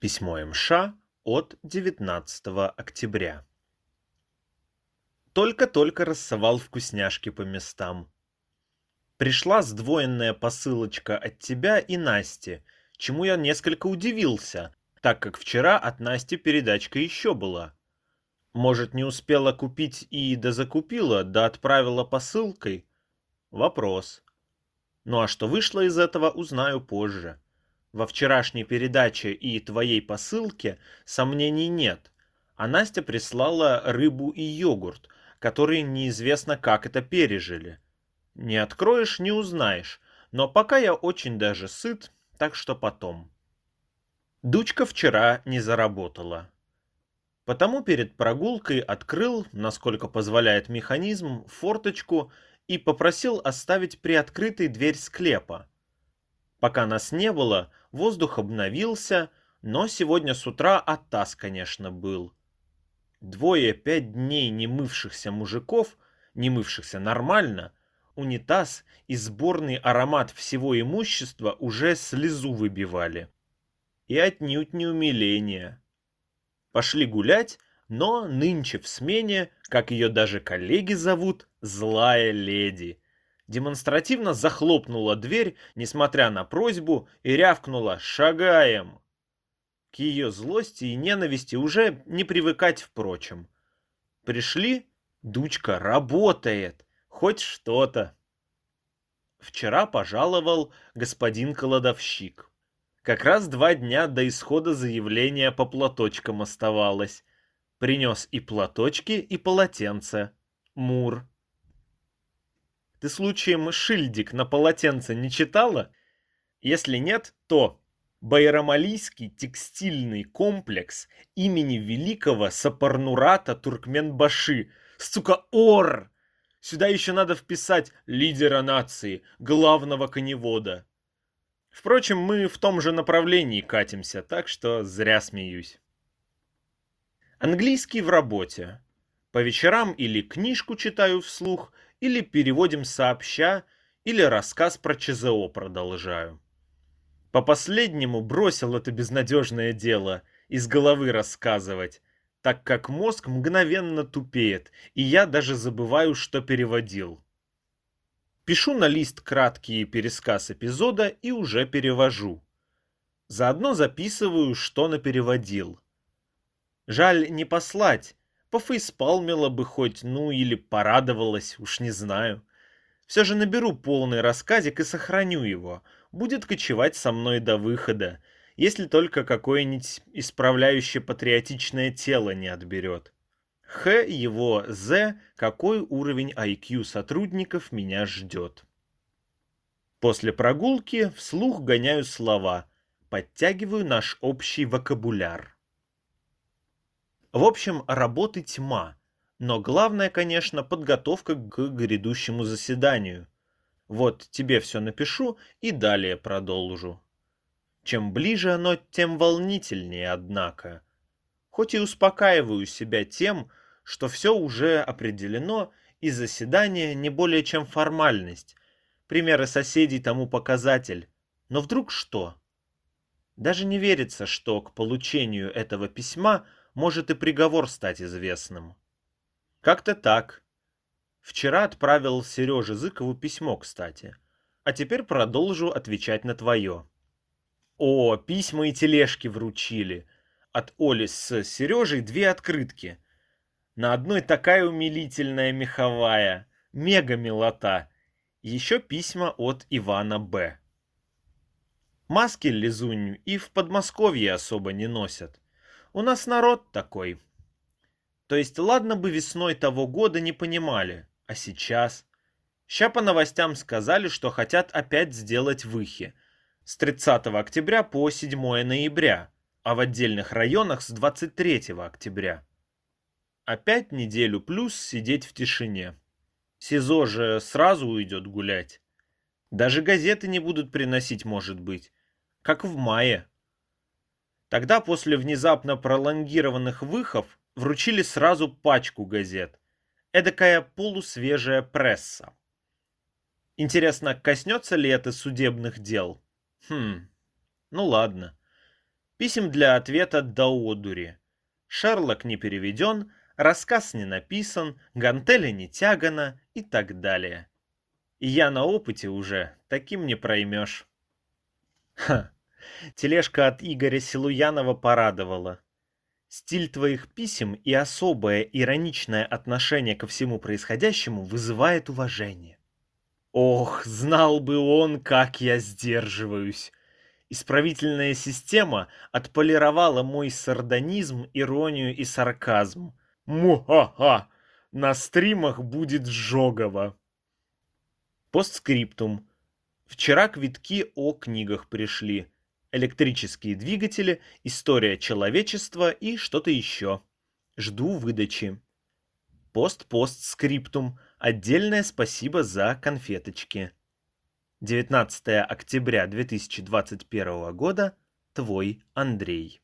Письмо МШ от 19 октября. Только-только рассовал вкусняшки по местам. Пришла сдвоенная посылочка от тебя и Насти, чему я несколько удивился, так как вчера от Насти передачка еще была. Может, не успела купить и дозакупила, да отправила посылкой? Вопрос. Ну а что вышло из этого, узнаю позже. Во вчерашней передаче и твоей посылке сомнений нет, а Настя прислала рыбу и йогурт, которые неизвестно как это пережили. Не откроешь, не узнаешь, но пока я очень даже сыт, так что потом. Дучка вчера не заработала. Потому перед прогулкой открыл, насколько позволяет механизм, форточку и попросил оставить приоткрытой дверь склепа. Пока нас не было, воздух обновился, но сегодня с утра оттас, конечно, был. Двое пять дней не мывшихся мужиков, не мывшихся нормально, унитаз и сборный аромат всего имущества уже слезу выбивали. И отнюдь не умиление. Пошли гулять, но нынче в смене, как ее даже коллеги зовут, злая леди демонстративно захлопнула дверь, несмотря на просьбу, и рявкнула «Шагаем!». К ее злости и ненависти уже не привыкать, впрочем. Пришли, дучка работает, хоть что-то. Вчера пожаловал господин кладовщик. Как раз два дня до исхода заявления по платочкам оставалось. Принес и платочки, и полотенце. Мур. Ты случаем шильдик на полотенце не читала? Если нет, то Байрамалийский текстильный комплекс имени великого Сапарнурата Туркменбаши. Сука, ор! Сюда еще надо вписать лидера нации, главного коневода. Впрочем, мы в том же направлении катимся, так что зря смеюсь. Английский в работе. По вечерам или книжку читаю вслух, или переводим сообща, или рассказ про ЧЗО продолжаю. По последнему бросил это безнадежное дело из головы рассказывать, так как мозг мгновенно тупеет, и я даже забываю, что переводил. Пишу на лист краткий пересказ эпизода и уже перевожу. Заодно записываю, что напереводил. Жаль не послать, Пофейспалмила бы хоть, ну или порадовалась, уж не знаю. Все же наберу полный рассказик и сохраню его. Будет кочевать со мной до выхода, если только какое-нибудь исправляющее патриотичное тело не отберет. Х его З, какой уровень IQ сотрудников меня ждет. После прогулки вслух гоняю слова, подтягиваю наш общий вокабуляр. В общем, работы тьма. Но главное, конечно, подготовка к грядущему заседанию. Вот тебе все напишу и далее продолжу. Чем ближе оно, тем волнительнее, однако. Хоть и успокаиваю себя тем, что все уже определено, и заседание не более чем формальность. Примеры соседей тому показатель. Но вдруг что? Даже не верится, что к получению этого письма – может и приговор стать известным. Как-то так. Вчера отправил Сереже Зыкову письмо, кстати. А теперь продолжу отвечать на твое. О, письма и тележки вручили. От Оли с Сережей две открытки. На одной такая умилительная меховая. Мега милота. Еще письма от Ивана Б. Маски лизунь и в Подмосковье особо не носят. У нас народ такой. То есть, ладно бы весной того года не понимали, а сейчас... Ща по новостям сказали, что хотят опять сделать выхи. С 30 октября по 7 ноября, а в отдельных районах с 23 октября. Опять неделю плюс сидеть в тишине. СИЗО же сразу уйдет гулять. Даже газеты не будут приносить, может быть. Как в мае. Тогда после внезапно пролонгированных выхов вручили сразу пачку газет. Эдакая полусвежая пресса. Интересно, коснется ли это судебных дел? Хм, ну ладно. Писем для ответа до одури. Шерлок не переведен, рассказ не написан, гантели не тягано и так далее. И я на опыте уже, таким не проймешь. Ха, тележка от Игоря Силуянова порадовала. Стиль твоих писем и особое ироничное отношение ко всему происходящему вызывает уважение. Ох, знал бы он, как я сдерживаюсь. Исправительная система отполировала мой сардонизм, иронию и сарказм. Му-ха-ха! На стримах будет жогово. Постскриптум. Вчера квитки о книгах пришли. Электрические двигатели, история человечества и что-то еще. Жду выдачи. Пост-постскриптум. Отдельное спасибо за конфеточки. 19 октября 2021 года. Твой Андрей.